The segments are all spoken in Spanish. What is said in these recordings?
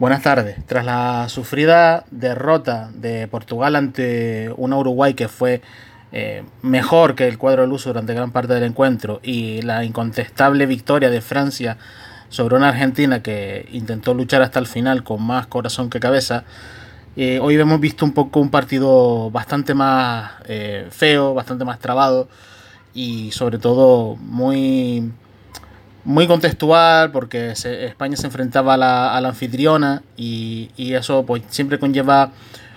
Buenas tardes. Tras la sufrida derrota de Portugal ante una Uruguay que fue eh, mejor que el cuadro del durante gran parte del encuentro y la incontestable victoria de Francia sobre una Argentina que intentó luchar hasta el final con más corazón que cabeza, eh, hoy hemos visto un poco un partido bastante más eh, feo, bastante más trabado y sobre todo muy muy contextual porque España se enfrentaba a la, anfitriona y, eso pues siempre conlleva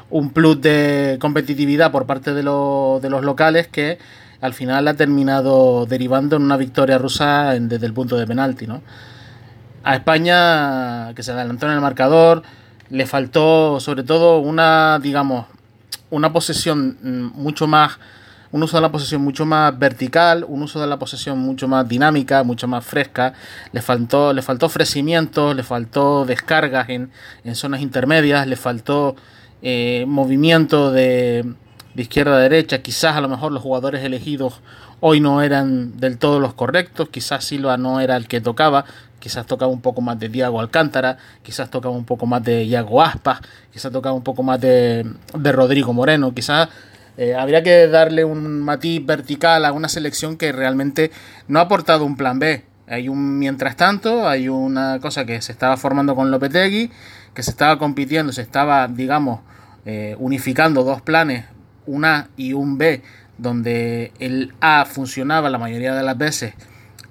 un plus de competitividad por parte de, de, los locales que al final ha terminado derivando en una victoria rusa desde el punto de penalti. ¿no? A España, que se adelantó en el marcador, le faltó sobre todo una, digamos, una posesión mm, mucho más un uso de la posesión mucho más vertical, un uso de la posesión mucho más dinámica, mucho más fresca. Le faltó, le faltó ofrecimientos, le faltó descargas en, zonas intermedias, le faltó eh, movimiento de, izquierda a derecha. Quizás a lo mejor los jugadores elegidos hoy no eran del todo los correctos, quizás Silva no era el que tocaba, quizás tocaba un poco más de Diago Alcántara, quizás tocaba un poco más de Iago Aspas, quizás tocaba un poco más de, de Rodrigo Moreno, quizás eh, habría que darle un matiz vertical a una selección que realmente no ha aportado un plan B. Hay un mientras tanto, hay una cosa que se estaba formando con Lopetegui, que se estaba compitiendo, se estaba, digamos, eh, unificando dos planes, un A y un B, donde el A funcionaba la mayoría de las veces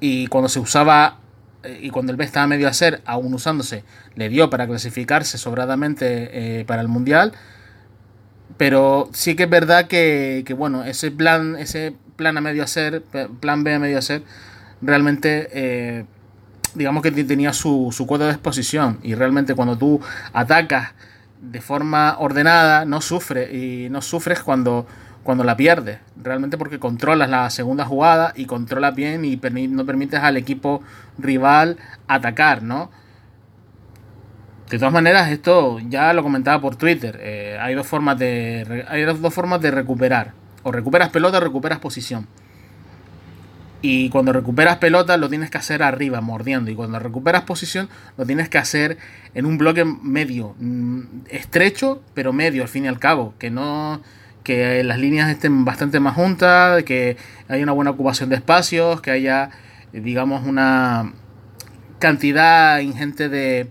y cuando se usaba eh, y cuando el B estaba medio a hacer, aún usándose, le dio para clasificarse sobradamente para el Mundial pero sí que es verdad que, bueno, ese plan, ese plan a medio hacer, plan B a medio hacer, realmente eh, digamos que tenía su, su cuota de exposición. Y realmente cuando tú atacas de forma ordenada, no sufres. Y no sufres cuando, cuando la pierdes. Realmente porque controlas la segunda jugada y controlas bien y no permites al equipo rival atacar, ¿no? De todas maneras, esto ya lo comentaba por Twitter. Eh, hay, dos formas de, hay dos formas de recuperar. O recuperas pelota o recuperas posición. Y cuando recuperas pelota lo tienes que hacer arriba, mordiendo. Y cuando recuperas posición lo tienes que hacer en un bloque medio. Mm, estrecho, pero medio al fin y al cabo. Que no. Que las líneas estén bastante más juntas. Que haya una buena ocupación de espacios. Que haya, digamos, una cantidad ingente de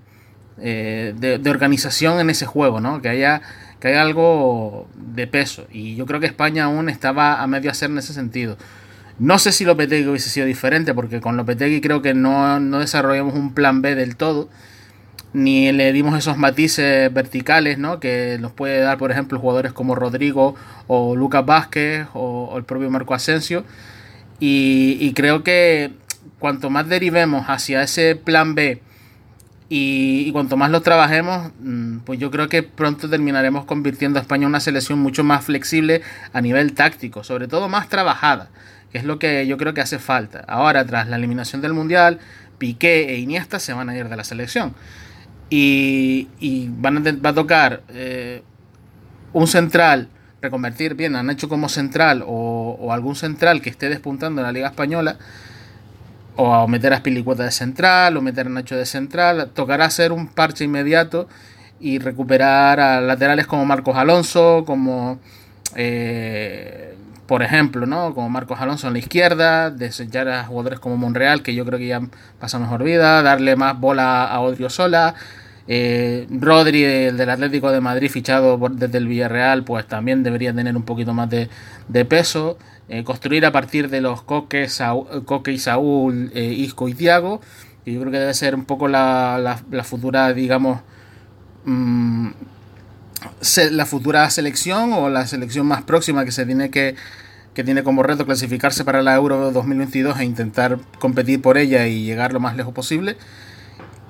eh, de, organización en ese juego, ¿no? Que haya, que haya algo de peso. Y yo creo que España aún estaba a medio hacer en ese sentido. No sé si Lopetegui hubiese sido diferente, porque con Lopetegui creo que no, no desarrollamos un plan B del todo, ni le dimos esos matices verticales, ¿no? Que nos puede dar, por ejemplo, jugadores como Rodrigo o Lucas Vázquez o, el propio Marco Asensio. Y, y creo que cuanto más derivemos hacia ese plan B, y, cuanto más lo trabajemos, mm, pues yo creo que pronto terminaremos convirtiendo a España en una selección mucho más flexible a nivel táctico, sobre todo más trabajada, que es lo que yo creo que hace falta. Ahora, tras la eliminación del Mundial, Piqué e Iniesta se van a ir de la selección. Y, van a, va a tocar eh, un central, reconvertir, bien, han hecho como central o, o algún central que esté despuntando en la Liga Española o meter a Spilicueta de central, o meter a Nacho de central. Tocará hacer un parche inmediato y recuperar a laterales como Marcos Alonso, como eh, por ejemplo, ¿no? Como Marcos Alonso en la izquierda, desechar a jugadores como Monreal, que yo creo que ya pasa mejor vida, darle más bola a Odrio Sola. Eh, Rodri del Atlético de Madrid fichado desde el Villarreal pues también debería tener un poquito más de, de peso eh, construir a partir de los Coque, Coque y Saúl, eh, Isco y Tiago. Y yo creo que debe ser un poco la, futura, digamos, mm, la futura selección o la selección más próxima que se tiene que, que tiene como reto clasificarse para la Euro 2022 e intentar competir por ella y llegar lo más lejos posible.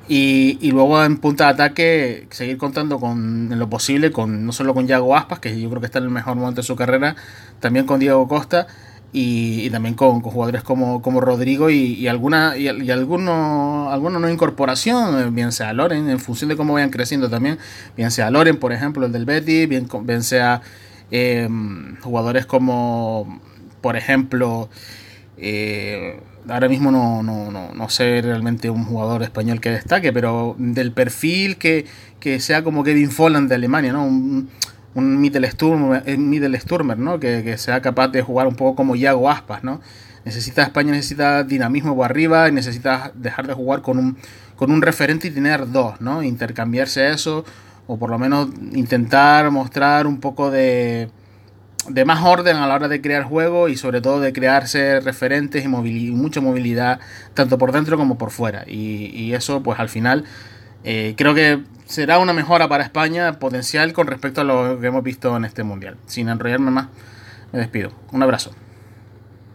Y, y, luego en punta de ataque seguir contando con en lo posible con no solo con Yago Aspas, que yo creo que está en el mejor momento de su carrera, también con Diego Costa y, también con, jugadores como, como Rodrigo y, alguna y, alguno, alguna no incorporación, eh, bien sea Loren, en función de cómo vayan creciendo también, bien sea Loren, por ejemplo, el del Betty, bien, sea em, jugadores como, por ejemplo, Eh, ahora mismo no, no, no, no, sé realmente un jugador español que destaque, pero del perfil que, que sea como Kevin Folland de Alemania, ¿no? Un, un eh, ¿no? Que, que, sea capaz de jugar un poco como Iago Aspas, ¿no? Necesita España necesita dinamismo por arriba y necesita dejar de jugar con un, con un referente y tener dos, ¿no? Intercambiarse eso o por lo menos intentar mostrar un poco de de más orden a la hora de crear juego y sobre todo de crearse referentes y mucha movilidad tanto por dentro como por fuera. Y, eso pues al final eh, creo que será una mejora para España potencial con respecto a lo que hemos visto en este mundial. Sin enrollarme más, me despido. Un abrazo.